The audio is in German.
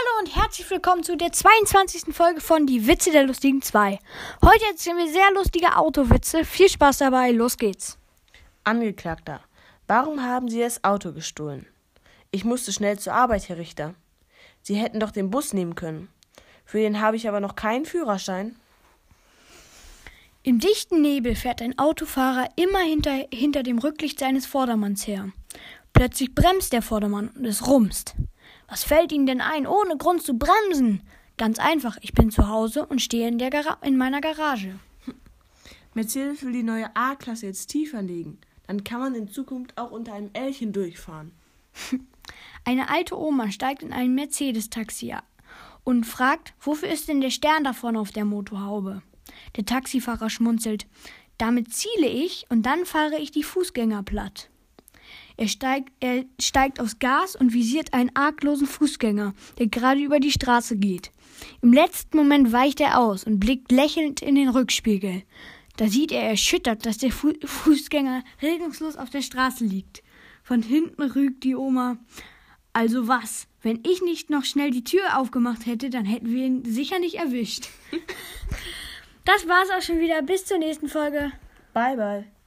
Hallo und herzlich willkommen zu der 22. Folge von Die Witze der Lustigen 2. Heute erzählen wir sehr lustige Autowitze. Viel Spaß dabei, los geht's. Angeklagter, warum haben Sie das Auto gestohlen? Ich musste schnell zur Arbeit, Herr Richter. Sie hätten doch den Bus nehmen können. Für den habe ich aber noch keinen Führerschein. Im dichten Nebel fährt ein Autofahrer immer hinter, hinter dem Rücklicht seines Vordermanns her. Plötzlich bremst der Vordermann und es rumst. Was fällt Ihnen denn ein, ohne Grund zu bremsen? Ganz einfach, ich bin zu Hause und stehe in, der Gara in meiner Garage. Mercedes will die neue A-Klasse jetzt tiefer legen. Dann kann man in Zukunft auch unter einem L hindurchfahren. Eine alte Oma steigt in ein Mercedes-Taxi und fragt, wofür ist denn der Stern da vorne auf der Motorhaube? Der Taxifahrer schmunzelt. Damit ziele ich und dann fahre ich die Fußgänger platt. Er steigt, er steigt aufs Gas und visiert einen arglosen Fußgänger, der gerade über die Straße geht. Im letzten Moment weicht er aus und blickt lächelnd in den Rückspiegel. Da sieht er erschüttert, dass der Fu Fußgänger regungslos auf der Straße liegt. Von hinten rügt die Oma. Also was? Wenn ich nicht noch schnell die Tür aufgemacht hätte, dann hätten wir ihn sicher nicht erwischt. das war's auch schon wieder. Bis zur nächsten Folge. Bye, bye.